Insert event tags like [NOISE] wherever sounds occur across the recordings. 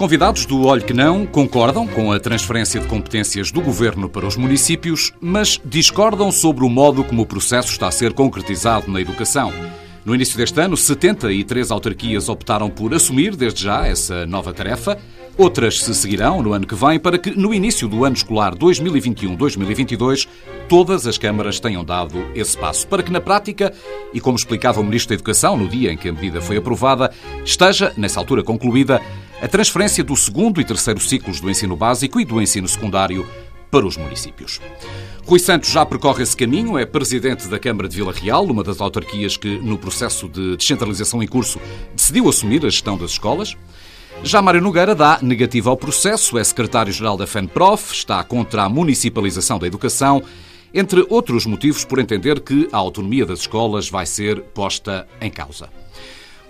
convidados do Olho que Não concordam com a transferência de competências do governo para os municípios, mas discordam sobre o modo como o processo está a ser concretizado na educação. No início deste ano, 73 autarquias optaram por assumir, desde já, essa nova tarefa. Outras se seguirão no ano que vem para que, no início do ano escolar 2021-2022, todas as câmaras tenham dado esse passo. Para que, na prática, e como explicava o Ministro da Educação no dia em que a medida foi aprovada, esteja, nessa altura concluída, a transferência do segundo e terceiro ciclos do ensino básico e do ensino secundário para os municípios. Rui Santos já percorre esse caminho, é presidente da Câmara de Vila Real, uma das autarquias que, no processo de descentralização em curso, decidiu assumir a gestão das escolas. Já Mário Nogueira dá negativa ao processo, é secretário-geral da FENPROF, está contra a municipalização da educação, entre outros motivos por entender que a autonomia das escolas vai ser posta em causa.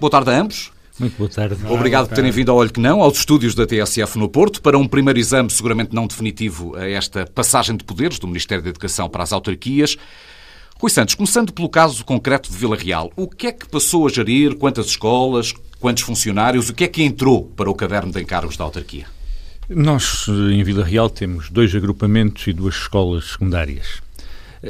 Boa tarde a ambos. Muito boa tarde. Obrigado por terem vindo ao Olho que Não, aos estúdios da TSF no Porto, para um primeiro exame seguramente não definitivo a esta passagem de poderes do Ministério da Educação para as autarquias. Rui Santos, começando pelo caso concreto de Vila Real, o que é que passou a gerir, quantas escolas, quantos funcionários, o que é que entrou para o caderno de encargos da autarquia? Nós, em Vila Real, temos dois agrupamentos e duas escolas secundárias.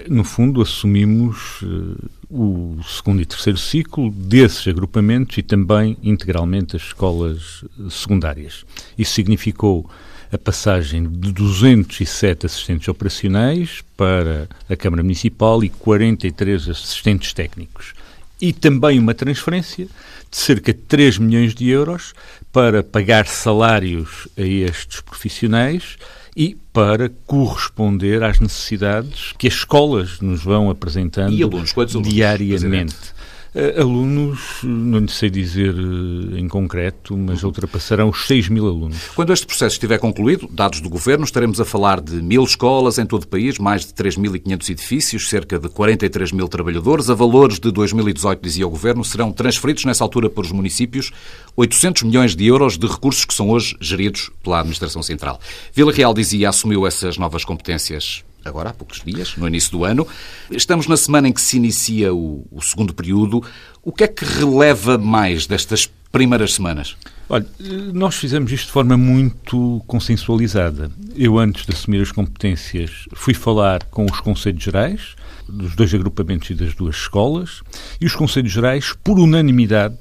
No fundo, assumimos uh, o segundo e terceiro ciclo desses agrupamentos e também integralmente as escolas secundárias. Isso significou a passagem de 207 assistentes operacionais para a Câmara Municipal e 43 assistentes técnicos. E também uma transferência de cerca de 3 milhões de euros para pagar salários a estes profissionais e para corresponder às necessidades que as escolas nos vão apresentando alunos, diariamente. Uh, alunos, não lhe sei dizer uh, em concreto, mas ultrapassarão os 6 mil alunos. Quando este processo estiver concluído, dados do Governo, estaremos a falar de mil escolas em todo o país, mais de 3.500 edifícios, cerca de 43 mil trabalhadores. A valores de 2018, dizia o Governo, serão transferidos nessa altura para os municípios 800 milhões de euros de recursos que são hoje geridos pela Administração Central. Vila Real dizia assumiu essas novas competências agora há poucos dias, no início do ano. Estamos na semana em que se inicia o, o segundo período. O que é que releva mais destas primeiras semanas? Olha, nós fizemos isto de forma muito consensualizada. Eu, antes de assumir as competências, fui falar com os Conselhos Gerais, dos dois agrupamentos e das duas escolas, e os Conselhos Gerais, por unanimidade,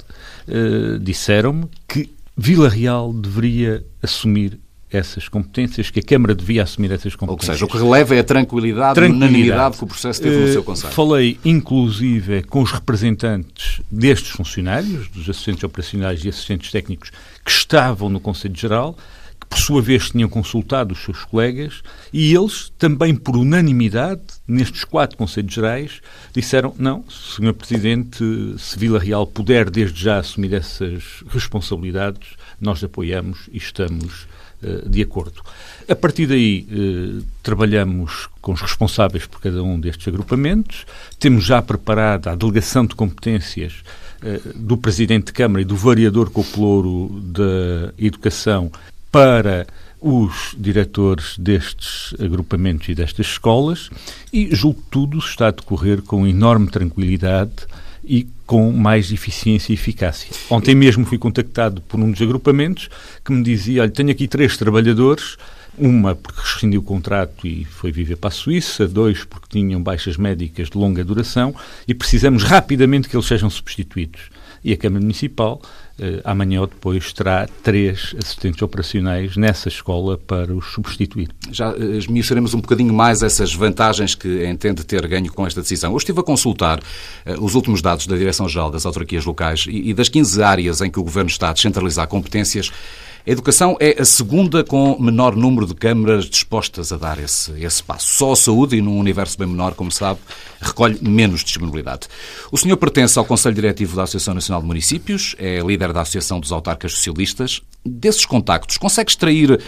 eh, disseram-me que Vila Real deveria assumir essas competências, que a Câmara devia assumir essas competências. Ou seja, o que releva é a tranquilidade, tranquilidade. a unanimidade que o processo teve no seu Conselho. Falei, inclusive, com os representantes destes funcionários, dos assistentes operacionais e assistentes técnicos, que estavam no Conselho Geral, que por sua vez tinham consultado os seus colegas, e eles, também por unanimidade, nestes quatro Conselhos Gerais, disseram, não, Sr. Presidente, se Vila Real puder desde já assumir essas responsabilidades, nós apoiamos e estamos eh, de acordo. A partir daí, eh, trabalhamos com os responsáveis por cada um destes agrupamentos, temos já preparada a delegação de competências eh, do Presidente de Câmara e do Variador Coplouro da Educação para os diretores destes agrupamentos e destas escolas e, julgo que tudo está a decorrer com enorme tranquilidade e com mais eficiência e eficácia. Ontem mesmo fui contactado por um dos agrupamentos que me dizia: Olha, tenho aqui três trabalhadores. Uma porque rescindiu o contrato e foi viver para a Suíça, dois porque tinham baixas médicas de longa duração e precisamos rapidamente que eles sejam substituídos. E a Câmara Municipal amanhã ou depois terá três assistentes operacionais nessa escola para os substituir. Já uh, esmiuçaremos um bocadinho mais essas vantagens que entende ter ganho com esta decisão. Eu estive a consultar uh, os últimos dados da Direção-Geral das Autarquias Locais e, e das 15 áreas em que o Governo está a descentralizar competências, a educação é a segunda com menor número de câmaras dispostas a dar esse, esse passo. Só a saúde, e num universo bem menor, como sabe, recolhe menos disponibilidade. O senhor pertence ao Conselho Diretivo da Associação Nacional de Municípios, é líder da Associação dos Autarcas Socialistas. Desses contactos, consegue extrair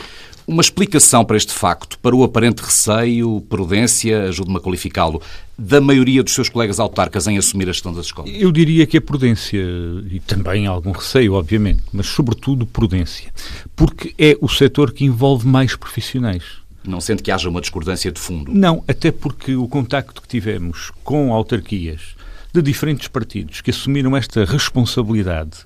uma explicação para este facto, para o aparente receio, prudência, ajude-me a qualificá-lo, da maioria dos seus colegas autarcas em assumir a gestão das escolas? Eu diria que é prudência e também algum receio, obviamente, mas sobretudo prudência, porque é o setor que envolve mais profissionais. Não sente que haja uma discordância de fundo? Não, até porque o contacto que tivemos com autarquias de diferentes partidos que assumiram esta responsabilidade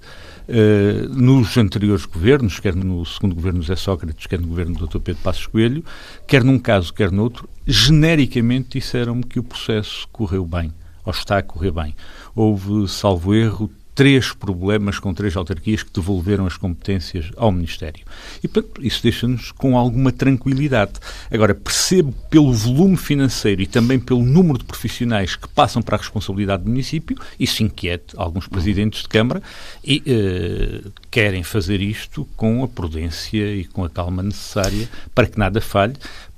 Uh, nos anteriores governos, quer no segundo governo José Sócrates, quer no governo do Dr. Pedro Passos Coelho, quer num caso, quer noutro, genericamente disseram-me que o processo correu bem, ou está a correr bem. Houve, salvo erro, três problemas com três autarquias que devolveram as competências ao Ministério. E, portanto, isso deixa-nos com alguma tranquilidade. Agora, percebo pelo volume financeiro e também pelo número de profissionais que passam para a responsabilidade do município, isso inquieta alguns presidentes de Câmara e uh, querem fazer isto com a prudência e com a calma necessária para que nada falhe,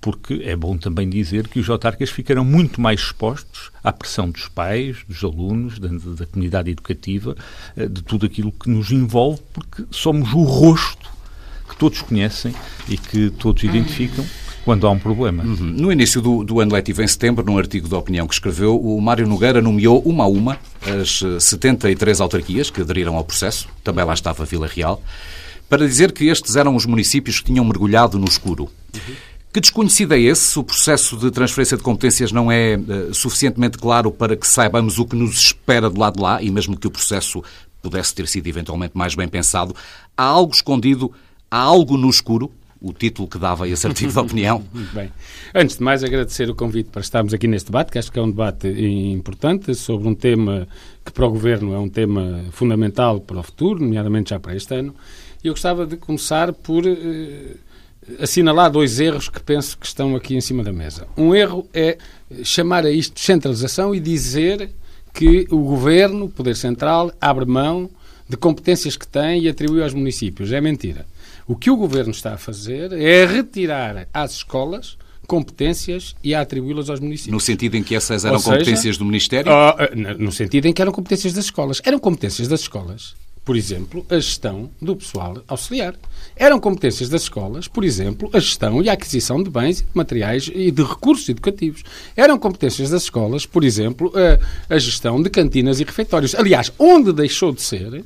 porque é bom também dizer que os autarcas ficaram muito mais expostos à pressão dos pais, dos alunos, da, da comunidade educativa, eh, de tudo aquilo que nos envolve, porque somos o rosto que todos conhecem e que todos identificam quando há um problema. Uhum. No início do, do, ano letivo, em setembro, num artigo de opinião que escreveu, o Mário Nogueira nomeou uma a uma as 73 autarquias que aderiram ao processo, também lá estava Vila Real, para dizer que estes eram os municípios que tinham mergulhado no escuro. Uhum. Que desconhecido é esse? O processo de transferência de competências não é uh, suficientemente claro para que saibamos o que nos espera do lado de lá e mesmo que o processo pudesse ter sido eventualmente mais bem pensado, há algo escondido, há algo no escuro? O título que dava esse artigo de [LAUGHS] opinião. Muito bem. Antes de mais, agradecer o convite para estarmos aqui neste debate, que acho que é um debate importante sobre um tema que para o Governo é um tema fundamental para o futuro, nomeadamente já para este ano. E eu gostava de começar por uh, assinalar dois erros que penso que estão aqui em cima da mesa. Um erro é chamar a isto de centralização e dizer que o governo, o poder central, abre mão de competências que tem e atribui aos municípios. É mentira. O que o governo está a fazer é retirar às escolas competências e a atribuí-las aos municípios. No sentido em que essas eram seja, competências do Ministério? Uh, no sentido em que eram competências das escolas. Eram competências das escolas por exemplo, a gestão do pessoal auxiliar. Eram competências das escolas, por exemplo, a gestão e a aquisição de bens, de materiais e de recursos educativos. Eram competências das escolas, por exemplo, a, a gestão de cantinas e refeitórios. Aliás, onde deixou de ser,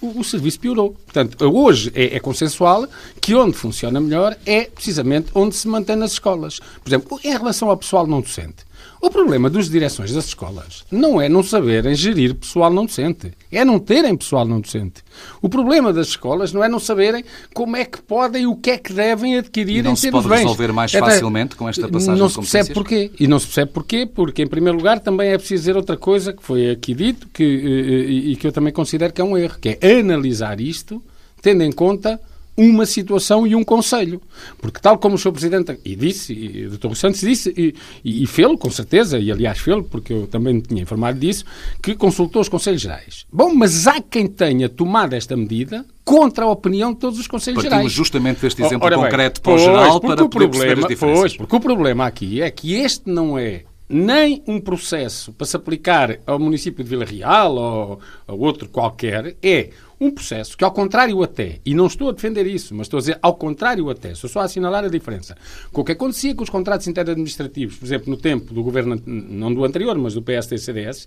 o, o serviço piorou. Portanto, hoje é, é, consensual que onde funciona melhor é precisamente onde se mantém nas escolas. Por exemplo, em relação ao pessoal não docente. O problema das direções das escolas não é não saberem gerir pessoal não docente, é não terem pessoal não docente. O problema das escolas não é não saberem como é que podem e o que é que devem adquirir não em termos de bens. Não se pode resolver mais facilmente com esta passagem Não se percebe porquê. E não se percebe porquê, porque, em primeiro lugar, também é preciso dizer outra coisa que foi aqui dito que, e, e que eu também considero que é um erro, que é analisar isto tendo em conta uma situação e um conselho. Porque tal como o Sr. Presidente e disse, e o Dr. Santos disse, e, e, e fê-lo, com certeza, e aliás fê-lo, porque eu também me tinha informado disso, que consultou os Conselhos Gerais. Bom, mas há quem tenha tomado esta medida contra a opinião de todos os Conselhos Partimos Gerais. justamente deste exemplo Ora, concreto para o geral para o problema, Pois, porque o problema aqui é que este não é nem um processo para se aplicar ao município de Vila Real ou a outro qualquer, é um processo que, ao contrário até, e não estou a defender isso, mas estou a dizer ao contrário até, sou só a assinalar a diferença, com o que acontecia com os contratos interadministrativos, por exemplo, no tempo do governo, não do anterior, mas do PSD-CDS,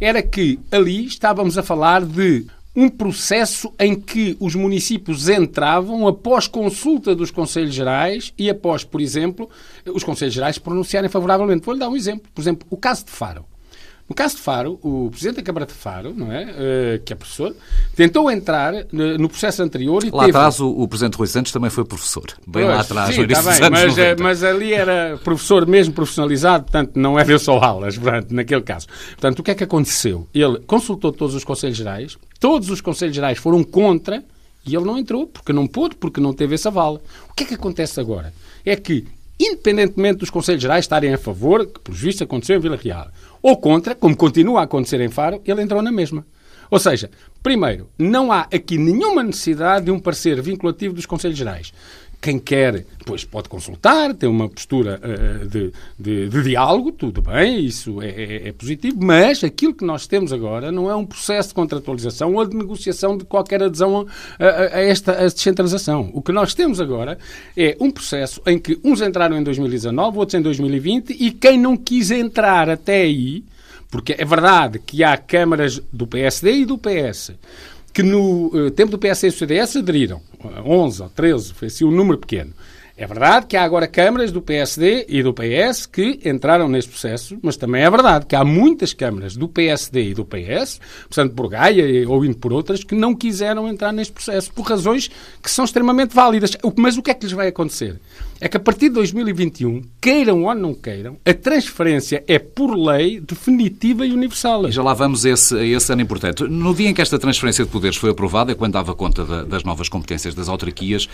era que ali estávamos a falar de um processo em que os municípios entravam após consulta dos Conselhos Gerais e após, por exemplo, os Conselhos Gerais pronunciarem favoravelmente. Vou-lhe dar um exemplo. Por exemplo, o caso de Faro. No caso de Faro, o Presidente da Câmara de Faro, não é, uh, que é professor, tentou entrar no processo anterior e Lá teve... atrás o, o Presidente Rui Santos também foi professor. Bem pois, lá atrás, sim, tá bem, mas, eh, mas, ali era professor mesmo profissionalizado, portanto não é deu só aulas, portanto, naquele caso. Portanto, o que é que aconteceu? Ele consultou todos os Conselhos Gerais, todos os Conselhos Gerais foram contra e ele não entrou, porque não pôde, porque não teve essa vala. O que é que acontece agora? É que independentemente dos Conselhos Gerais estarem a favor, que por justo aconteceu em Vila Real, ou contra, como continua a acontecer em Faro, ele entrou na mesma. Ou seja, primeiro, não há aqui nenhuma necessidade de um parecer vinculativo dos Conselhos Gerais. Quem quer, pois pode consultar, tem uma postura uh, de, de, de, diálogo, tudo bem, isso é, é, é, positivo, mas aquilo que nós temos agora não é um processo de contratualização ou de negociação de qualquer adesão a, a, a esta a descentralização. O que nós temos agora é um processo em que uns entraram em 2019, outros em 2020, e quem não quis entrar até aí, porque é verdade que há câmaras do PSD e do PS que no uh, tempo do PS e do CDS aderiram, 11 ou 13, foi assim um número pequeno. É verdade que há agora câmaras do PSD e do PS que entraram neste processo, mas também é verdade que há muitas câmaras do PSD e do PS, portanto por Gaia ou indo por outras, que não quiseram entrar neste processo por razões que são extremamente válidas. Mas o que é que lhes vai acontecer? É que a partir de 2021, queiram ou não queiram, a transferência é por lei definitiva e universal. E já lá vamos a esse, esse ano importante. No dia em que esta transferência de poderes foi aprovada, quando dava conta da, das novas competências das autarquias,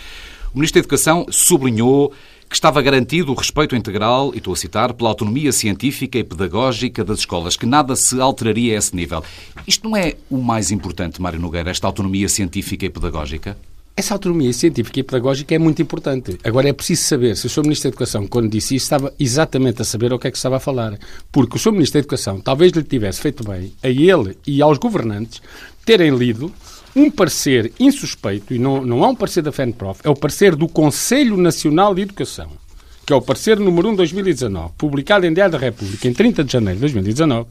o Ministro da Educação sublinhou que estava garantido o respeito integral, e estou a citar, pela autonomia científica e pedagógica das escolas, que nada se alteraria a esse nível. Isto não é o mais importante, Mário Nogueira, esta autonomia científica e pedagógica? Essa autonomia científica e pedagógica é muito importante. Agora é preciso saber se o Sr. Ministro da Educação, quando disse isso, estava exatamente a saber o que é que estava a falar. Porque o Sr. Ministro da Educação talvez lhe tivesse feito bem, a ele e aos governantes, terem lido um parecer insuspeito, e não, não é um parecer da FENPROF, é o parecer do Conselho Nacional de Educação, que é o parecer número 1 de 2019, publicado em Diário da República em 30 de janeiro de 2019,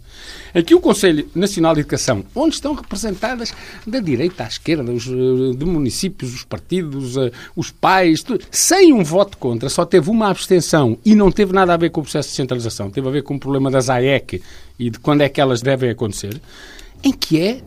em que o Conselho Nacional de Educação, onde estão representadas da direita à esquerda, os eh, de municípios, os partidos, eh, os pais, sem um voto contra, só teve uma abstenção e não teve nada a ver com o processo de centralização, teve a ver com o problema das AEC e de quando é que elas devem acontecer, em que é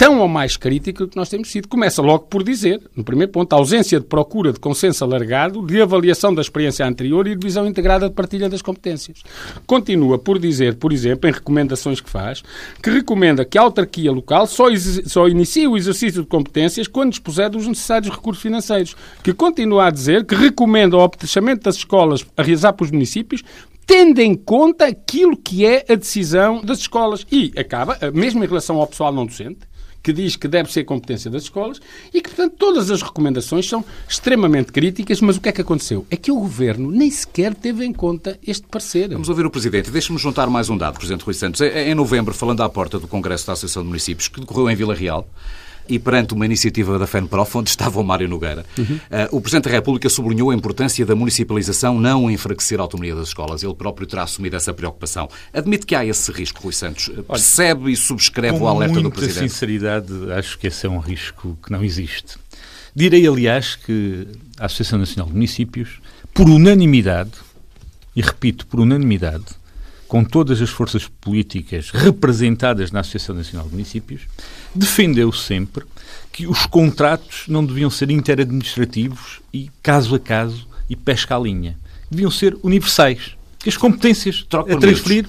tão ou mais crítica que nós temos sido. Começa logo por dizer, no primeiro ponto, a ausência de procura de consenso alargado, de avaliação da experiência anterior e de visão integrada de partilha das competências. Continua por dizer, por exemplo, em recomendações que faz, que recomenda que a autarquia local só, só inicie o exercício de competências quando dispuser dos necessários recursos financeiros. Que continua a dizer que recomenda o apetechamento das escolas a realizar para os municípios tendo em conta aquilo que é a decisão das escolas. E acaba, mesmo em relação ao pessoal não docente, que diz que deve ser competência das escolas e que, portanto, todas as recomendações são extremamente críticas, mas o que é que aconteceu? É que o Governo nem sequer teve em conta este parecer. Vamos ouvir o Presidente. Deixe-me juntar mais um dado, Presidente Rui Santos. Em novembro, falando à porta do Congresso da Associação de Municípios, que decorreu em Vila Real, e perante uma iniciativa da FENPROF, onde estava o Mário Nogueira, uhum. uh, o Presidente da República sublinhou a importância da municipalização não enfraquecer a autonomia das escolas. Ele próprio terá assumido essa preocupação. Admite que há esse risco, Rui Santos. Olha, Percebe e subscreve o alerta do Presidente? Com sinceridade, acho que esse é um risco que não existe. Direi, aliás, que a Associação Nacional de Municípios, por unanimidade, e repito, por unanimidade, com todas as forças políticas representadas na Associação Nacional de Municípios, defendeu sempre que os contratos não deviam ser interadministrativos e caso a caso e pesca à linha. Deviam ser universais. Que as competências Troca a transferir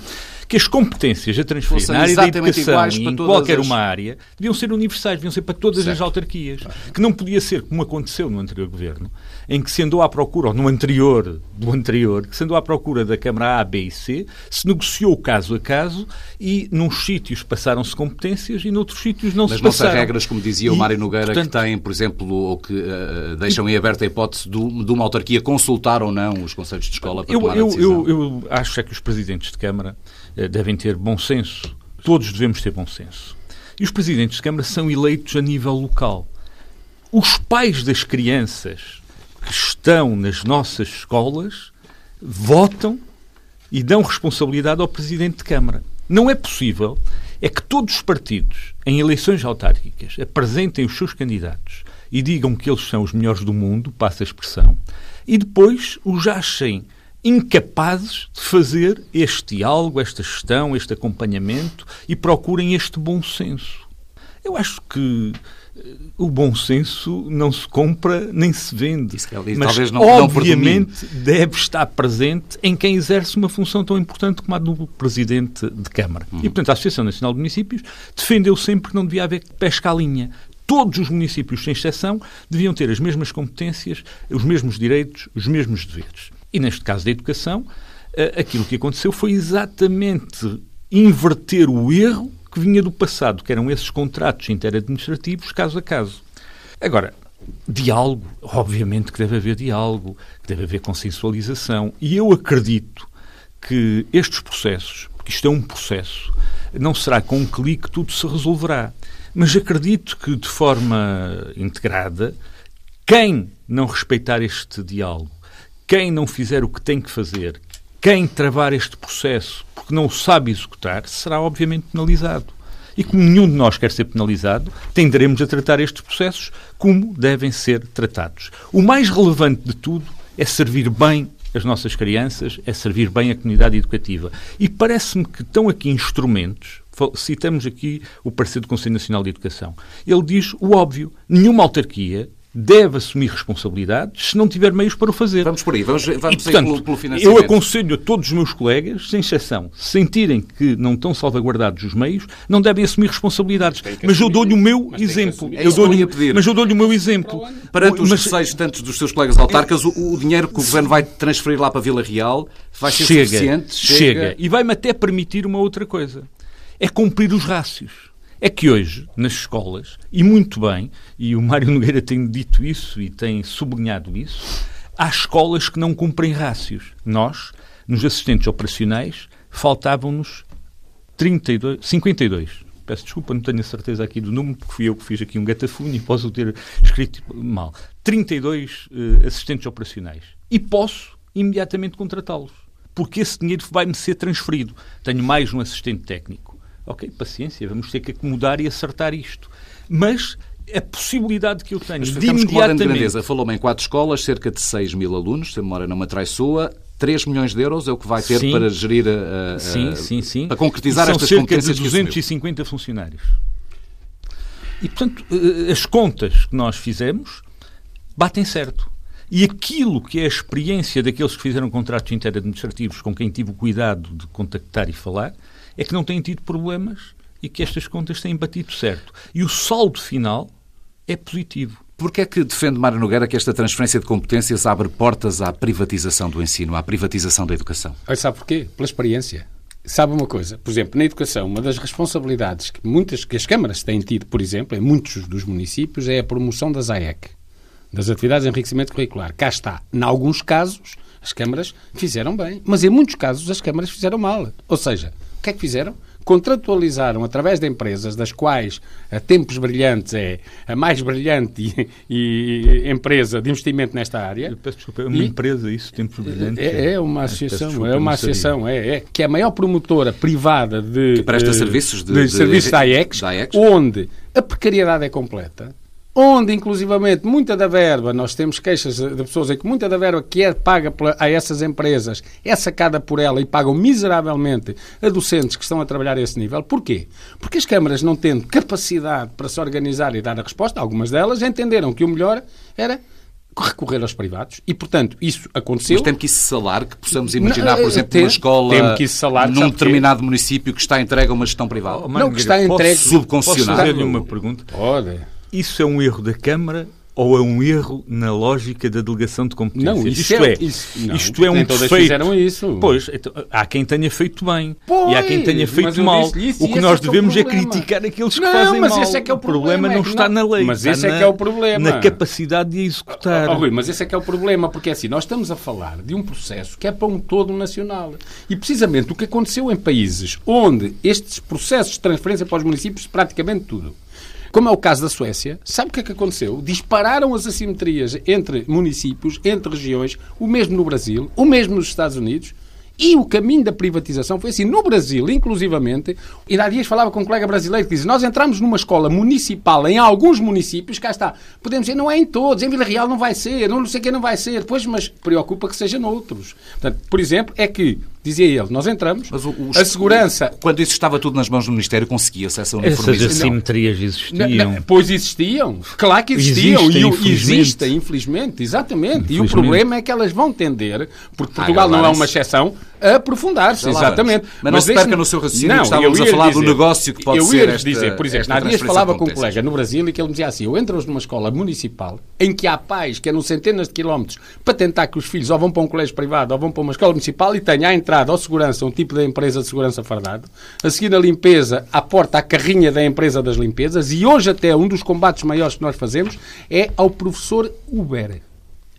que as competências a transferir na área da educação e em qualquer as... uma área deviam ser universais, deviam ser para todas certo. as autarquias. Que não podia ser como aconteceu no anterior governo, em que se andou à procura, ou no anterior do anterior, que se andou à procura da Câmara A, B e C, se negociou caso a caso e num sítios passaram-se competências e noutros sítios não Mas se passaram. Mas não regras, como dizia e, o Mário Nogueira, portanto, que têm, por exemplo, ou que uh, deixam em aberta a hipótese de, de, uma autarquia consultar ou não os conselhos de escola para eu, tomar eu, a decisão. Eu, eu acho é que os presidentes de Câmara devem ter bom senso. Todos devemos ter bom senso. E os presidentes de Câmara são eleitos a nível local. Os pais das crianças que estão nas nossas escolas votam e dão responsabilidade ao presidente de Câmara. Não é possível é que todos os partidos, em eleições autárquicas, apresentem os seus candidatos e digam que eles são os melhores do mundo, passa a expressão, e depois os achem incapazes de fazer este diálogo, esta gestão, este acompanhamento e procurem este bom senso. Eu acho que eh, o bom senso não se compra nem se vende. Isso, mas, talvez não, obviamente, não deve estar presente em quem exerce uma função tão importante como a do Presidente de Câmara. Uhum. E, portanto, a Associação Nacional de Municípios defendeu sempre que não devia haver pesca à linha. Todos os municípios, sem exceção, deviam ter as mesmas competências, os mesmos direitos, os mesmos deveres. E neste caso da educação, eh, aquilo que aconteceu foi exatamente inverter o erro que vinha do passado, que eram esses contratos interadministrativos caso a caso. Agora, diálogo, obviamente que deve haver diálogo, que deve haver consensualização. E eu acredito que estes processos, porque isto é um processo, não será com um clique que tudo se resolverá. Mas acredito que, de forma integrada, quem não respeitar este diálogo, quem não fizer o que tem que fazer, quem travar este processo porque não o sabe executar, será obviamente penalizado. E como nenhum de nós quer ser penalizado, tenderemos a tratar estes processos como devem ser tratados. O mais relevante de tudo é servir bem as nossas crianças, é servir bem a comunidade educativa. E parece-me que estão aqui instrumentos, citamos aqui o parecer do Conselho Nacional de Educação, ele diz o óbvio, nenhuma autarquia deve assumir responsabilidades se não tiver meios para o fazer. Vamos por aí, vamos, vamos e, portanto, pelo, pelo financiamento. Eu aconselho a todos os meus colegas, sem exceção, sentirem que não estão salvaguardados os meios, não devem assumir responsabilidades. Mas, eu dou-lhe o meu exemplo. Eu dou mas eu dou-lhe o meu exemplo. Perante os mas... receios tantos dos seus colegas autarcas, o, o, dinheiro que o Governo vai transferir lá para Vila Real vai ser chega, suficiente? Chega. chega. E vai-me até permitir uma outra coisa. É cumprir os rácios é que hoje, nas escolas, e muito bem, e o Mário Nogueira tem dito isso e tem sublinhado isso, há escolas que não cumprem rácios. Nós, nos assistentes operacionais, faltavam-nos 52. Peço desculpa, não tenho a certeza aqui do número, porque fui eu que fiz aqui um gatafunho e posso ter escrito mal. 32 uh, assistentes operacionais. E posso imediatamente contratá-los, porque esse dinheiro vai-me ser transferido. Tenho mais um assistente técnico Ok, paciência, vamos ter que acomodar e acertar isto. Mas a possibilidade que eu tenho Mas de imediatamente... grandeza. Falou-me em quatro escolas, cerca de 6 mil alunos, se a memória não me atraiçoa. 3 milhões de euros é o que vai ter sim. para gerir, a, a, sim, sim, sim. para concretizar São estas cerca de 250 funcionários. E, portanto, eh, as contas que nós fizemos batem certo. E aquilo que é a experiência daqueles que fizeram contratos interadministrativos com quem tive o cuidado de contactar e falar, é que não têm tido problemas e que estas contas têm batido certo. E o saldo final é positivo. Porquê é que defende Mário Nogueira que esta transferência de competências abre portas à privatização do ensino, à privatização da educação? Olha, sabe porquê? Pela experiência. Sabe uma coisa? Por exemplo, na educação, uma das responsabilidades que muitas que as câmaras têm tido, por exemplo, em muitos dos municípios, é a promoção das AEC, das atividades de enriquecimento curricular. Cá está. Em alguns casos, as câmaras fizeram bem, mas em muitos casos as câmaras fizeram mal. Ou seja, o que é que fizeram? Contratualizaram através de empresas, das quais a Tempos Brilhantes é a mais brilhante e, e empresa de investimento nesta área. Eu peço desculpa, é uma e, empresa isso, Tempos Brilhantes? É, é uma associação, desculpa, é uma associação, é, é, que é a maior promotora privada de... Que presta serviços de, de, de, serviços da AEX, onde a precariedade é completa, onde, inclusivamente, muita da verba, nós temos queixas de pessoas em que muita da verba que é paga a essas empresas é sacada por ela e pagam miseravelmente a docentes que estão a trabalhar a esse nível. Porquê? Porque as câmaras, não tendo capacidade para se organizar e dar a resposta, algumas delas entenderam que o melhor era recorrer aos privados e, portanto, isso aconteceu. Mas tem que isso salar, que possamos imaginar, por exemplo, tem, uma escola que salar, num determinado município que está entregue a uma gestão privada. Oh, não, que está entregue... Subconcessionado. Posso fazer-lhe uma pergunta? Pode. Isso é um erro da Câmara ou é um erro na lógica da delegação de competências? Não, isto é, é isso, não, isto é um defeito. isso. Pois, então, há quem tenha feito bem pois, e há quem tenha feito mal. Isso, o que nós é devemos é, é, criticar aqueles que não, fazem mas mal. Esse é que é o, o problema, problema não está na lei, mas esse é que é o problema. na capacidade de executar. Oh, oh, Rui, mas esse é que é o problema, porque assim, nós estamos a falar de um processo que é para um todo nacional. E precisamente o que aconteceu em países onde estes processos de transferência para os municípios, praticamente tudo, como é o caso da Suécia, sabe o que é que aconteceu? Dispararam as assimetrias entre municípios, entre regiões, o mesmo no Brasil, o mesmo nos Estados Unidos. E o caminho da privatização foi assim. No Brasil, inclusivamente, e há dias falava com um colega brasileiro que diz: Nós entramos numa escola municipal em alguns municípios, cá está. Podemos dizer, não é em todos, em Vila Real não vai ser, não sei quem não vai ser, pois, mas preocupa que seja noutros. Portanto, por exemplo, é que Dizia ele, nós entramos, Mas o, a segurança... Quando isso estava tudo nas mãos do Ministério, conseguia-se essa uniformização? Essas assimetrias existiam. Não, não, pois existiam, claro que existiam. Existem, e infelizmente. existem, infelizmente, exatamente. Infelizmente. E o problema é que elas vão tender, porque Portugal não é uma exceção, a aprofundar-se, exatamente. Mas, Mas não se perca no seu raciocínio, não, estávamos a falar dizer, do negócio que pode eu ser ia esta, dizer, por exemplo, há dias falava com um colega no Brasil e que ele me dizia assim, eu entro numa escola municipal em que há pais que andam centenas de quilómetros para tentar que os filhos ou vão para um colégio privado ou vão para uma escola municipal e tenha à entrada ou segurança um tipo de empresa de segurança fardado, a seguir na limpeza, à porta, a carrinha da empresa das limpezas, e hoje até um dos combates maiores que nós fazemos é ao professor Uber,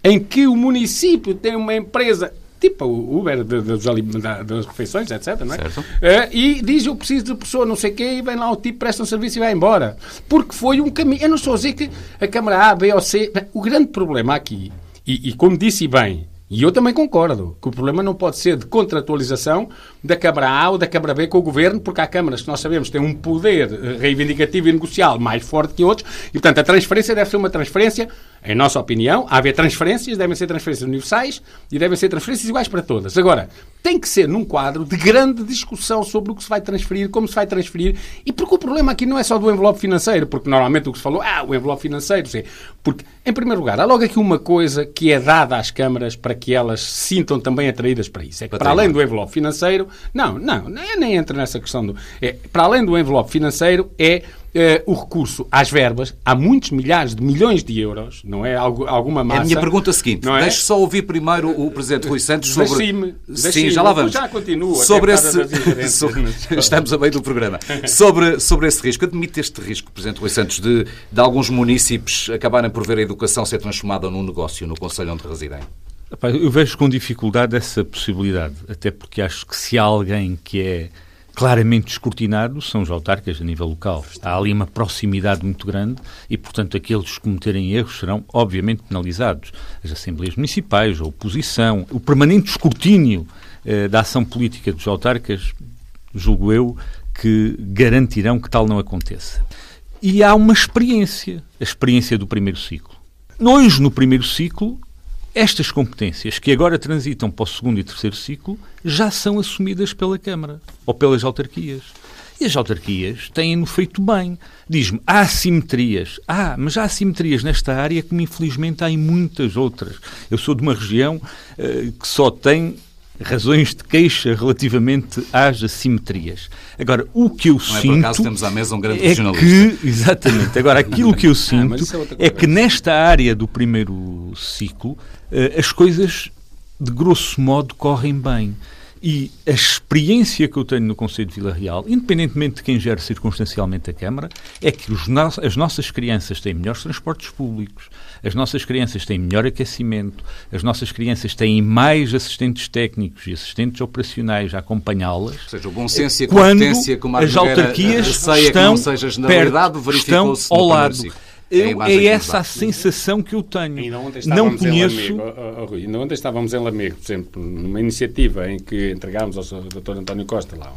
em que o município tem uma empresa tipo o Uber das refeições, etc. Não é? Certo. Uh, e diz eu preciso de pessoa não sei o quê e vem lá o tipo, presta um serviço e vai embora. Porque foi um caminho. Eu não estou a dizer que a Câmara A, B ou C. O grande problema aqui, e, e como disse bem, e eu também concordo que o problema não pode ser de contratualização da Câmara A ou da Câmara B com o Governo, porque há câmaras que nós sabemos têm um poder eh, reivindicativo e negocial mais forte que outros, e portanto a transferência deve ser uma transferência Em nossa opinião, há haver transferências, devem ser transferências universais e devem ser transferências iguais para todas. Agora, tem que ser num quadro de grande discussão sobre o que se vai transferir, como se vai transferir, e porque o problema aqui não é só do envelope financeiro, porque normalmente o que se falou, ah, o envelope financeiro, sim. porque, em primeiro lugar, há logo aqui uma coisa que é dada às câmaras para que elas se sintam também atraídas para isso. É que, para além do envelope financeiro, não, não, nem entra nessa questão do. É, para além do envelope financeiro, é Uh, o recurso às verbas, há muitos milhares de milhões de euros, não é algo, alguma massa. É a minha pergunta seguinte, não é? deixe só ouvir primeiro o Presidente Rui Santos sobre... Sim, já lá vamos. Já continuo. Sobre esse... [LAUGHS] sobre... Estamos a meio do programa. sobre, sobre esse risco, admite este risco, Presidente Rui Santos, de, de alguns municípios acabarem por ver a educação ser transformada num negócio no Conselho onde residem? Eu vejo com dificuldade essa possibilidade, até porque acho que se há alguém que é claramente descortinado são os autarcas a nível local. Há ali uma proximidade muito grande e, portanto, aqueles que cometerem erros serão, obviamente, penalizados. As Assembleias Municipais, a oposição, o permanente escrutínio eh, da ação política dos autarcas, julgo eu, que garantirão que tal não aconteça. E há uma experiência, a experiência do primeiro ciclo. Nós, no primeiro ciclo, estas competências que agora transitam para o segundo e terceiro ciclo já são assumidas pela Câmara ou pelas autarquias. E as autarquias têm-no feito bem. Diz-me, há assimetrias. Ah, mas há assimetrias nesta área como infelizmente há em muitas outras. Eu sou de uma região uh, que só tem razões de queixa relativamente às assimetrias. Agora, o que eu Não sinto. É por acaso temos à mesa um grande é que, [LAUGHS] Exatamente. Agora, aquilo que eu [LAUGHS] sinto ah, é, é que nesta área do primeiro ciclo eh, as coisas, de grosso modo, correm bem. E a experiência que eu tenho no Conselho de Vila Real, independentemente de quem gere circunstancialmente a Câmara, é que no as nossas crianças têm melhores transportes públicos, as nossas crianças têm melhor aquecimento, as nossas crianças têm mais assistentes técnicos e assistentes operacionais a acompanhá-las. Ou seja, o bom senso e a competência que as autarquias estão, perto, estão ao lado. Eu, é, é essa a sensação que eu tenho. Ainda ontem não conheço. Em Lamego, oh, oh, Rui, ainda ontem estávamos em Lamego, por exemplo, numa iniciativa em que entregámos ao Dr. António Costa lá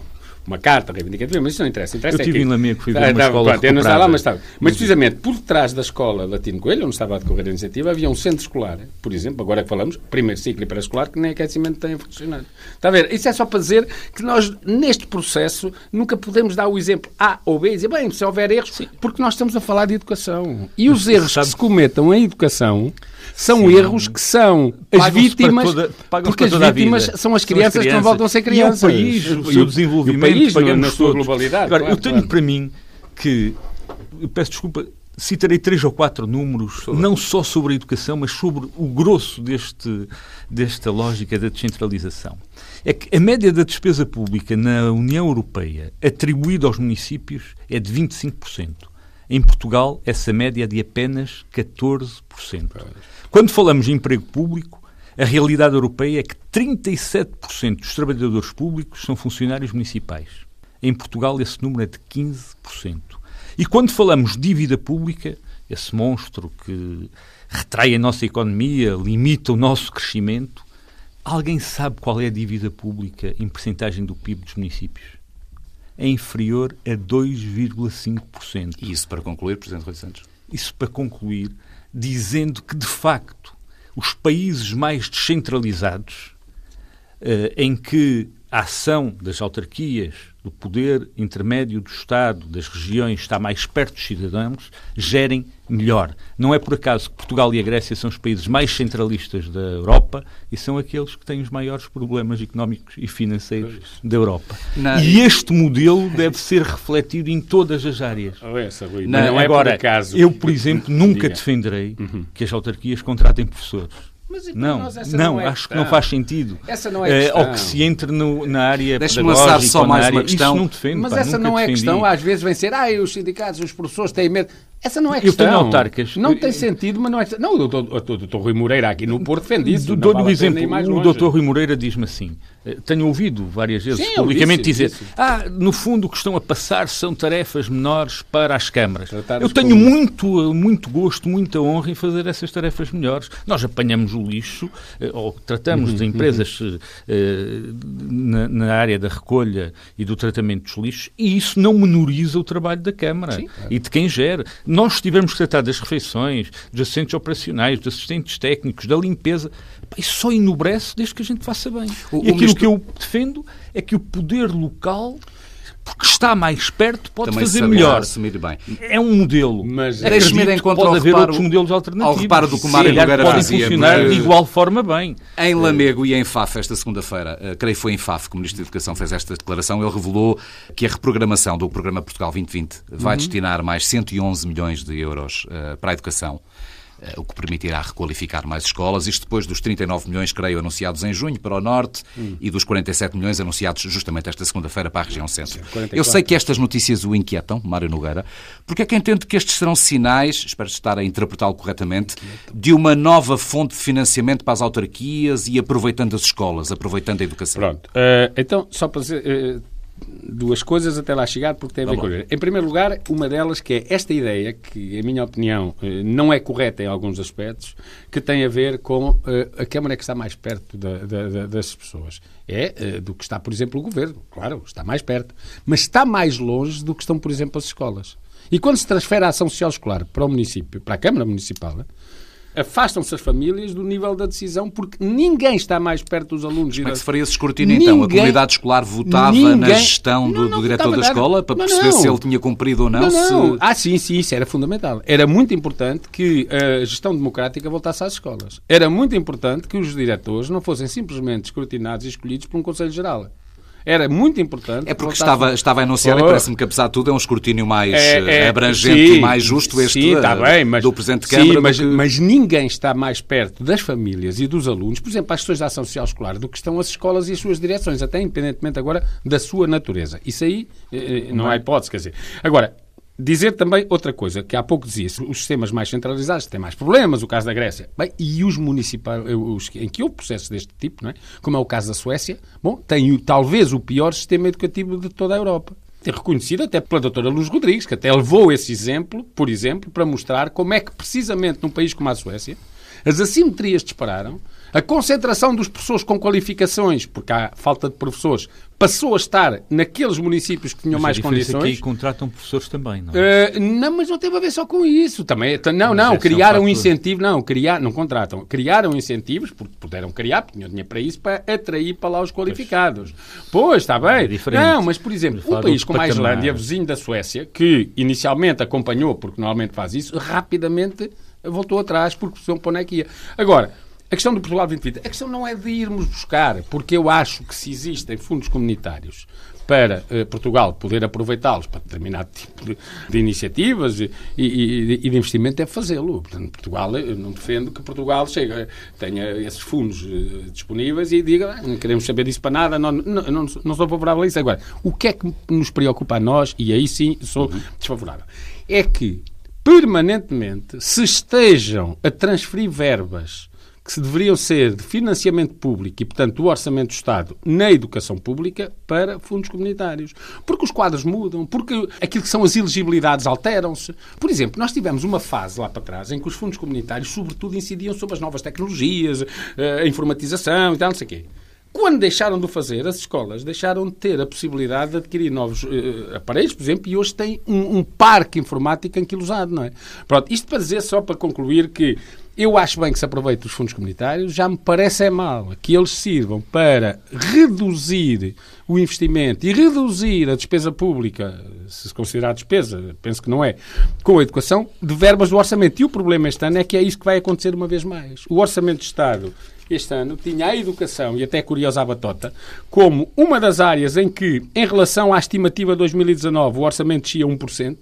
uma carta reivindicativa, mas isso não interessa. interessa eu estive é em Lamego, fui ver uma tá, escola pronto, não estava lá, mas estava. Mas precisamente por trás da escola Latino Coelho, onde estava a decorrer a iniciativa, havia um centro escolar, por exemplo, agora que falamos, primeiro ciclo e pré-escolar, que nem aquecimento tem a funcionar. Está a ver? Isso é só para dizer que nós, neste processo, nunca podemos dar o exemplo A ou B e dizer, bem, se houver erros, Sim. porque nós estamos a falar de educação. E os erros que se cometam em educação são Sim. erros que são as vítimas, toda, porque as vítimas são as crianças, as crianças, que não voltam a ser crianças. E o país, o seu desenvolvimento, e o país, na sua globalidade. Agora, claro, eu tenho claro. para mim que, peço desculpa, citarei três ou quatro números, sobre. não só sobre a educação, mas sobre o grosso deste, desta lógica da descentralização. É que a média da despesa pública na União Europeia atribuída aos municípios é de 25%. Em Portugal, essa média é de apenas 14%. Quando falamos de emprego público, a realidade europeia é que 37% dos trabalhadores públicos são funcionários municipais. Em Portugal, esse número é de 15%. E quando falamos de dívida pública, esse monstro que retrai a nossa economia, limita o nosso crescimento, alguém sabe qual é a dívida pública em percentagem do PIB dos municípios? É inferior a 2,5%. E isso para concluir, Presidente Rui Santos? Isso para concluir, dizendo que, de facto, os países mais descentralizados, eh, em que a ação das autarquias, do poder intermédio do Estado, das regiões, está mais perto dos cidadãos, gerem melhor. Não é por acaso que Portugal e a Grécia são os países mais centralistas da Europa e são aqueles que têm os maiores problemas económicos e financeiros da Europa. Não. E este modelo deve ser refletido em todas as áreas. Oh, essa, Rui. Não, não é Agora, por acaso. Eu, por exemplo, [LAUGHS] nunca defenderei uhum. que as autarquias contratem professores não, nós, não, não é acho que não faz sentido. Essa não é uh, Ou que se entre no, na área Deixa-me lançar só mais área, uma questão. não defendo, mas pá, essa não é defendi. questão. Às vezes vem ser, ah, os sindicatos, os professores têm medo. Essa não é questão. Eu tenho autarcas. Não tem sentido, mas não é Não, o doutor Rui Moreira aqui no Porto defende isso. Dou-lhe um exemplo. O doutor Rui Moreira diz-me assim, tenho ouvido várias vezes Sim, publicamente disse, dizer disse. ah, no fundo o que estão a passar são tarefas menores para as câmaras. Eu tenho muito, muito gosto, muita honra em fazer essas tarefas melhores. Nós apanhamos o lixo, eh, ou tratamos uhum, de empresas uhum. na, na, área da recolha e do tratamento dos lixos, e isso não menoriza o trabalho da Câmara Sim, e de quem gera nós tivemos que tratar das refeições, dos assistentes operacionais, dos assistentes técnicos, da limpeza. Isso só enobrece desde que a gente faça bem. O, e aquilo ministro... que eu defendo é que o poder local porque está mais perto, pode Também fazer melhor. Assumir bem. É um modelo. Mas deixe-me ir em contra pode haver outros modelos alternativos. Ao reparo do que o Mário Nogueira podem funcionar de igual forma bem. Em Lamego e em FAF, esta segunda-feira, uh, creio que foi em FAF que o Ministro da Educação fez esta declaração, ele revelou que a reprogramação do Programa Portugal 2020 vai uhum. destinar mais 111 milhões de euros uh, para a educação. Eh, o que permitirá requalificar mais escolas, isto depois dos 39 milhões, creio, anunciados em junho para o Norte hum. e dos 47 milhões anunciados justamente esta segunda-feira para a região Centro. Sim, Eu sei que estas notícias o inquietam, Mário Nogueira, porque é que entendo que estes serão sinais, espero estar a interpretá-lo corretamente, de uma nova fonte de financiamento para as autarquias e aproveitando as escolas, aproveitando a educação. Pronto. Uh, então, só para dizer... Uh duas coisas até lá chegar, porque tem a ver com Em primeiro lugar, uma delas que é esta ideia, que, em minha opinião, eh, não é correta em alguns aspectos, que tem a ver com eh, a Câmara que está mais perto da, da, das pessoas. É eh, do que está, por exemplo, o Governo. Claro, está mais perto. Mas está mais longe do que estão, por exemplo, as escolas. E quando se transfere a ação social escolar para o município, para a Câmara Municipal, afastam-se as famílias do nível da decisão porque ninguém está mais perto dos alunos. Como é que se faria esse escrutínio então? A comunidade escolar votava ninguém... na gestão do, não, não do diretor da escola para não, perceber se ele tinha cumprido ou não? não, Se... Ah, sim, sim, isso era fundamental. Era muito importante que a gestão democrática voltasse às escolas. Era muito importante que os diretores não fossem simplesmente escrutinados e escolhidos por um Conselho Geral. Era muito importante. É porque estava, estava a anunciar, oh. e parece-me que apesar de tudo é um escrutínio mais é, é, eh, abrangente sim, e mais justo este sim, está bem, mas, do Presidente de Câmara. Sim, mas, que... mas ninguém está mais perto das famílias e dos alunos, por exemplo, as questões da ação social escolar, do que estão as escolas e as suas direções, até independentemente agora da sua natureza. Isso aí eh, não há hipótese, quer dizer. Agora, Dizer também outra coisa, que há pouco dizia os sistemas mais centralizados têm mais problemas, o caso da Grécia. Bem, e os municipais, em que houve processos deste tipo, não é? como é o caso da Suécia, bom, tem talvez o pior sistema educativo de toda a Europa. É reconhecido até pela doutora Luz Rodrigues, que até levou esse exemplo, por exemplo, para mostrar como é que precisamente num país como a Suécia, as assimetrias dispararam, a concentração dos professores com qualificações, porque há falta de professores, passou a estar naqueles municípios que tinham mas mais condições. aqui contratam professores também, não é? Uh, não, mas não teve a ver só com isso. Também, não, mas não, é criaram um incentivo, não, criar, não contratam. Criaram incentivos, porque puderam criar, porque tinham dinheiro para isso, para atrair para lá os qualificados. Pois, pois está bem. É não, mas, por exemplo, um país como a Islândia, vizinho da Suécia, que inicialmente acompanhou, porque normalmente faz isso, rapidamente voltou atrás porque são para onde é que ia. Agora, a questão do Portugal 2020, a questão não é de irmos buscar, porque eu acho que se existem fundos comunitários para uh, Portugal poder aproveitá-los para determinado tipo de, de iniciativas e, e, e, de investimento, é fazê-lo. Portanto, Portugal, eu não defendo que Portugal chegue, tenha esses fundos uh, disponíveis e diga ah, não queremos saber disso para nada, não, não, não, não sou favorável a isso. Agora, o que é que nos preocupa a nós, e aí sim sou uhum. desfavorável, é que permanentemente se estejam a transferir verbas que se deveriam ser de financiamento público e, portanto, do orçamento do Estado na educação pública para fundos comunitários. Porque os quadros mudam, porque aquilo que são as elegibilidades alteram-se. Por exemplo, nós tivemos uma fase lá para trás em que os fundos comunitários, sobretudo, incidiam sobre as novas tecnologias, eh, a informatização e tal, não sei o quê. Quando deixaram de fazer, as escolas deixaram de ter a possibilidade de adquirir novos uh, aparelhos, por exemplo, e hoje têm um, um parque informático anquilosado, não é? Pronto, isto para dizer só para concluir que eu acho bem que se aproveite os fundos comunitários, já me parece é mal que eles sirvam para reduzir o investimento e reduzir a despesa pública, se se considerar despesa, penso que não é, com a educação, de verbas do orçamento. E o problema este ano é que é isso que vai acontecer uma vez mais. O orçamento de Estado este ano tinha a educação, e até curiosa a batota, como uma das áreas em que, em relação à estimativa de 2019, o orçamento descia 1%,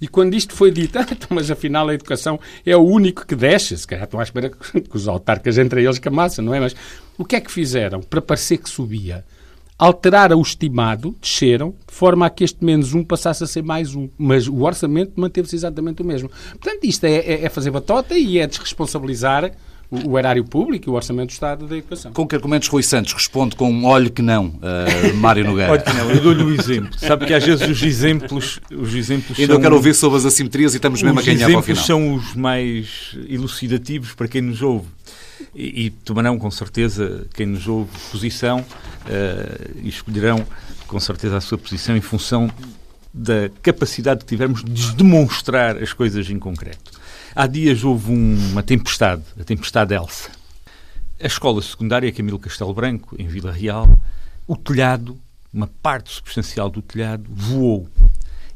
e quando isto foi dito, [LAUGHS] ah, então, mas afinal a educação é o único que desce, se calhar estão à espera que [LAUGHS] os autarcas entre eles que a massa, não é? Mas o que é que fizeram para parecer que subia? Alteraram o estimado, desceram, de forma a que este menos um passasse a ser mais um. Mas o orçamento manteve-se exatamente o mesmo. Portanto, isto é, é, é fazer batota e é desresponsabilizar o, erário público e o orçamento do Estado da educação. Com que argumentos Rui Santos responde com um olho que não, uh, Mário Nogueira? olho que não, eu dou-lhe o um exemplo. Sabe que às vezes os exemplos, os exemplos Ainda são... quero ouvir sobre as assimetrias e estamos mesmo a ganhar para o final. Os são os mais elucidativos para quem nos ouve. E, e tomarão com certeza, quem nos ouve, posição uh, e escolherão com certeza a sua posição em função da capacidade que tivemos de demonstrar as coisas em concreto. Há dias houve uma tempestade, a tempestade Elsa. A escola secundária Camilo Castelo Branco, em Vila Real, o telhado, uma parte substancial do telhado, voou.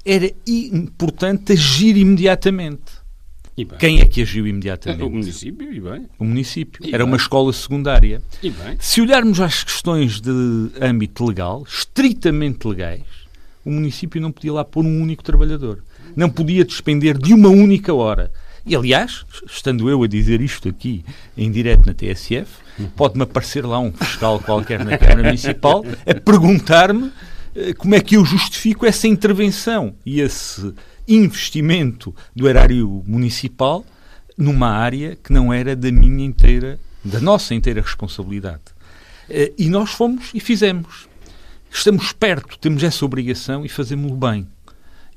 Era importante agir imediatamente. Quem é que agiu imediatamente? O município, e bem. O município. E Era bem. uma escola secundária. E bem. Se olharmos às questões de âmbito legal, estritamente legais, o município não podia lá pôr um único trabalhador. Não podia despender de uma única hora. E, aliás, estando eu a dizer isto aqui em direto na TSF, pode-me aparecer lá um fiscal qualquer na Câmara Municipal a perguntar-me eh, como é que eu justifico essa intervenção e esse investimento do erário municipal numa área que não era da minha inteira, da nossa inteira responsabilidade. Eh, E nós fomos e fizemos. Estamos perto, temos essa obrigação e fazemos-lo bem.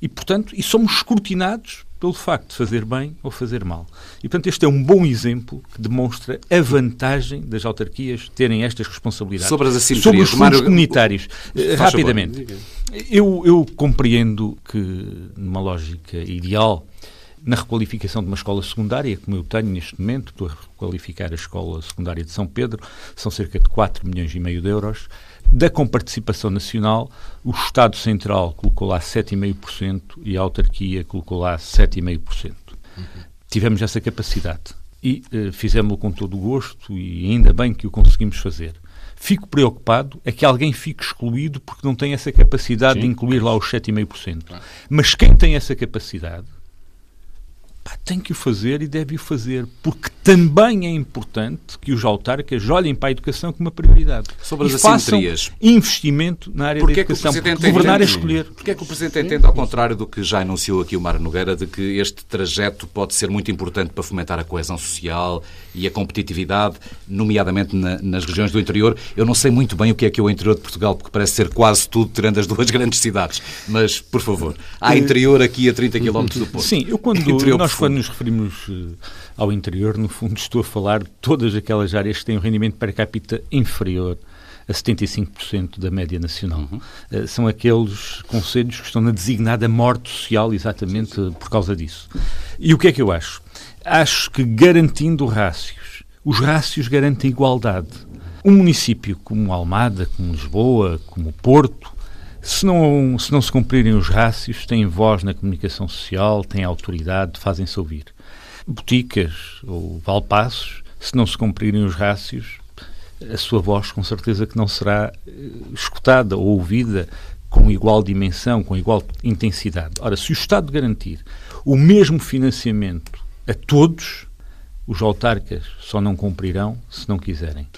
E, portanto, e somos escrutinados pelo facto de fazer bem ou fazer mal. E, portanto, este é um bom exemplo que demonstra a vantagem das autarquias terem estas responsabilidades. Sobre as assimetrias, Sobre os fundos Mário- comunitários. Eh, Faz favor. Rapidamente. Eu, eu compreendo que, numa lógica ideal, na requalificação de uma escola secundária, como eu tenho neste momento, estou a requalificar a escola secundária de São Pedro, são cerca de 4 milhões e meio de euros. Da comparticipação nacional, o Estado Central colocou lá 7,5% e a autarquia colocou lá 7,5%. Tivemos essa capacidade e eh, fizemos-lo com todo o gosto e ainda bem que o conseguimos fazer. Fico preocupado é que alguém fique excluído porque não tem essa capacidade de incluir lá os 7,5%. Mas quem tem essa capacidade pá, tem que o fazer e deve o fazer, porque também é importante que os autarcas olhem para a educação como uma prioridade. Sobre e as façam assimetrias. investimento na área Porquê da que o educação. Presidente Porque governar é entende- escolher. Porquê é que o Presidente entende, ao contrário do que já anunciou aqui o Mário Nogueira, de que este trajeto pode ser muito importante para fomentar a coesão social e a competitividade, nomeadamente na- nas regiões do interior? Eu não sei muito bem o que é que é o interior de Portugal, porque parece ser quase tudo, tirando as duas [LAUGHS] grandes cidades. Mas, por favor, há interior aqui a 30 km do Porto. Sim, eu quando, [LAUGHS] Interior nós profundo. quando nos referimos eh, ao interior, no fundo estou a falar de todas aquelas áreas que têm um rendimento per capita inferior a 75% da média nacional. Uhum. Eh, são aqueles conselhos que estão na designada morte social exatamente por causa disso. E o que é que eu acho? Acho que garantindo rácios, os rácios garantem igualdade. Um município como Almada, como Lisboa, como Porto, se não, se não se cumprirem os rácios, têm voz na comunicação social, têm autoridade, fazem-se ouvir. Boticas ou Valpassos, se não se cumprirem os rácios, a sua voz com certeza que não será eh, escutada ou ouvida com igual dimensão, com igual intensidade. Ora, se o Estado garantir o mesmo financiamento a todos, os autarcas só não cumprirão se não quiserem.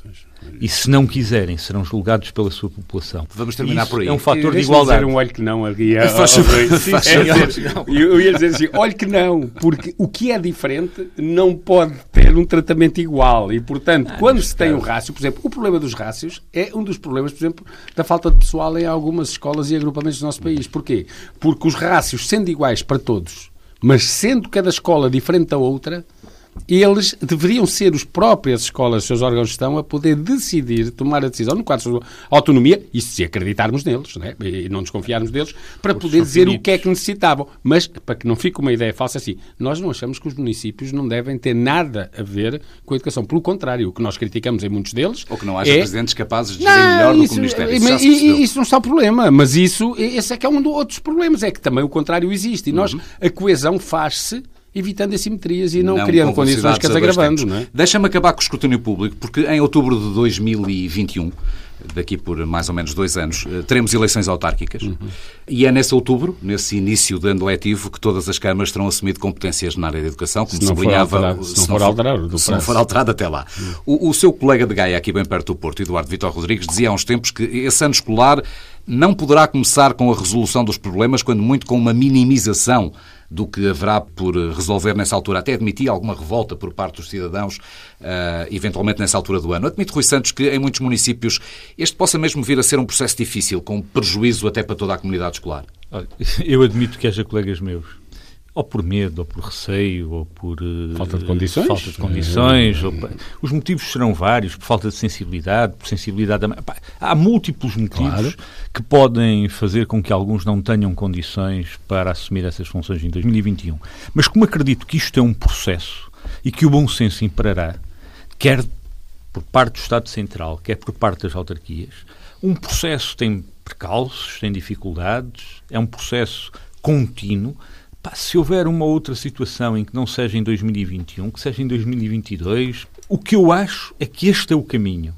E se não quiserem, serão julgados pela sua população. Vamos terminar Isso por aí. É um fator de igualdade. dizer um olho que não ali. a- Faz ao- faz É, Eu ia dizer assim, olho que não, porque o que é diferente não pode ter um tratamento igual. E, portanto, quando se tem um rácio, por exemplo, o problema dos rácios é um dos problemas, por exemplo, da falta de pessoal em algumas escolas e agrupamentos do nosso país. Porquê? Porque os rácios, sendo iguais para todos, mas sendo cada escola diferente da outra, eles deveriam ser os próprias escolas, os seus órgãos de gestão, a poder decidir, tomar a decisão, no quadro da autonomia, e se acreditarmos neles, né? e não desconfiarmos deles, para poder dizer o finitos. que é que necessitavam. Mas, para que não fique uma ideia falsa assim, nós não achamos que os municípios não devem ter nada a ver com a educação. Pelo contrário, o que nós criticamos em muitos deles... Ou que não haja é presidentes capazes de gerir melhor do que o Ministério. Isso e- e- percebeu. isso não está o problema, mas isso, esse é que é um dos outros problemas, é que também o contrário existe. E nós, Uhum. a coesão faz-se evitando assimetrias e não, Não criando condições que as agravando, é? Deixa-me acabar com o escrutínio público, porque em outubro de 2021, daqui por mais ou menos dois anos, eh, teremos eleições autárquicas. Uhum. E é nesse outubro, nesse início de ano letivo, que todas as câmaras terão assumido competências na área da educação, como Se sublinhava. alterado- se não for alterado do se não for alterado até lá. O, o seu colega de Gaia, aqui bem perto do Porto, Eduardo Vitor Rodrigues, dizia há uns tempos que esse ano escolar não poderá começar com a resolução dos problemas, quando muito com uma minimização do que haverá por resolver nessa altura. Até admitia alguma revolta por parte dos cidadãos, ah, eventualmente nessa altura do ano. Admite, Rui Santos, que em muitos municípios este possa mesmo vir a ser um processo difícil, com prejuízo até para toda a comunidade escolar. [LAUGHS] Eu admito que haja colegas meus ou por medo, ou por receio, ou por uh, falta de condições, falta de condições é. ou, os motivos serão vários, por falta de sensibilidade, por sensibilidade. Há múltiplos motivos claro. que podem fazer com que alguns não tenham condições para assumir essas funções em 2021. Mas como acredito que isto é um processo e que o bom senso imperará, quer por parte do Estado Central, quer por parte das autarquias, um processo tem percalços, tem dificuldades, é um processo contínuo Pá, se houver uma outra situação em que não seja em 2021, que seja em 2022, o que eu acho é que este é o caminho.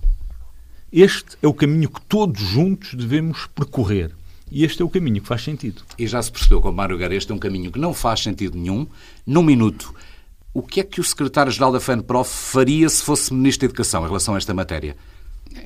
Este é o caminho que todos juntos devemos percorrer. E este é o caminho que faz sentido. E já se percebeu com Mário Guerra, este é um caminho que não faz sentido nenhum. Num minuto, o que é que o secretário-geral da FENPROF faria se fosse Ministro da Educação em relação a esta matéria?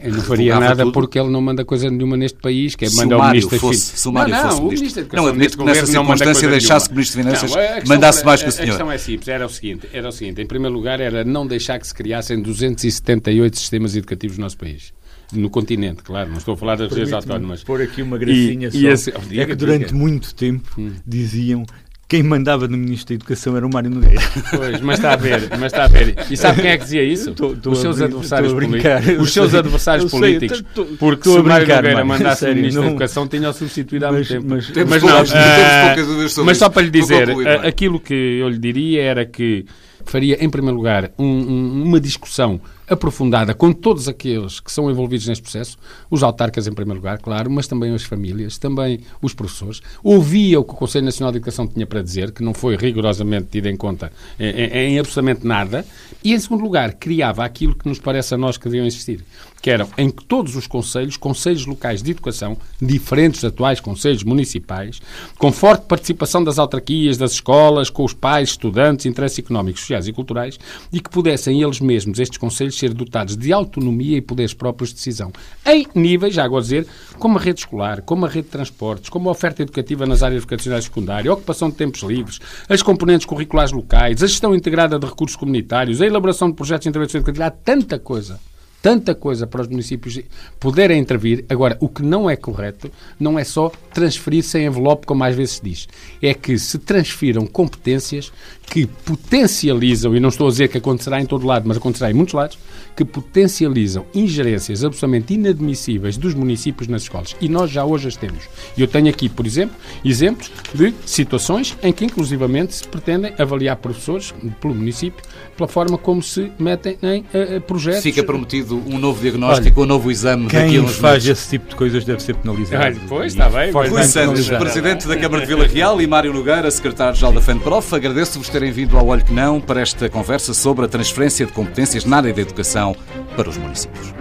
Eu não faria nada tudo. porque ele não manda coisa nenhuma neste país, que é mandar o Ministro fosse, Se o Mário não, fosse não, Ministro. Não, admito que nessa circunstância deixasse que o Ministro das Finanças mandasse mais que o senhor. A questão é simples, era o seguinte, era o seguinte, em primeiro lugar era não deixar que se criassem 278 sistemas educativos no nosso país no continente, claro, não estou a falar das regiões autónomas. Pôr aqui uma gracinha e, só. E esse, é que durante muito tempo hum. diziam quem mandava no Ministro da Educação era o Mário Nogueira. Pois, mas está a ver, mas está a ver. E sabe quem é que dizia isso? Tô, tô Os seus adversários políticos. Os seus adversários políticos. Porque se o Mário Nogueira mandasse sério, Ministro não... da Educação, tinha-o substituído há muito tempo. Mas, mas não, uh, mas só para lhe dizer, aquilo que eu lhe diria era que faria, em primeiro lugar, um, um, uma discussão aprofundada com todos aqueles que são envolvidos neste processo, os autarcas em primeiro lugar, claro, mas também as famílias, também os professores. Ouvia o que o Conselho Nacional de Educação tinha para dizer, que não foi rigorosamente tido em conta em, em, absolutamente nada, e em segundo lugar, criava aquilo que nos parece a nós que deviam existir, que eram em que todos os conselhos, conselhos locais de educação, diferentes dos atuais conselhos municipais, com forte participação das autarquias, das escolas, com os pais, estudantes, interesses económicos, sociais e culturais, e que pudessem eles mesmos, estes conselhos, ser dotados de autonomia e poderes próprios de decisão, em níveis, já agora dizer, como a rede escolar, como a rede de transportes, como a oferta educativa nas áreas vocacionais secundárias, a ocupação de tempos livres, as componentes curriculares locais, a gestão integrada de recursos comunitários, a elaboração de projetos de intervenção educativa, há tanta coisa tanta coisa para os municípios poderem intervir. Agora, o que não é correto não é só transferir sem envelope, como às vezes se diz. É que se transfiram competências que potencializam, e não estou a dizer que acontecerá em todo lado, mas acontecerá em muitos lados, que potencializam ingerências absolutamente inadmissíveis dos municípios nas escolas. E nós já hoje as temos. Eu tenho aqui, por exemplo, exemplos de situações em que, inclusivamente, se pretendem avaliar professores pelo município pela forma como se metem em uh, projetos. Fica prometido um novo diagnóstico, Olha, um novo exame quem daqui a uns faz meses. esse tipo de coisas deve ser penalizado. Ah, pois, está bem. Rui Santos, Presidente da Câmara de Vila Real e Mário Nogueira, Secretário-Geral da FENPROF, agradeço-vos terem vindo ao Olho que Não para esta conversa sobre a transferência de competências na área da educação para os municípios.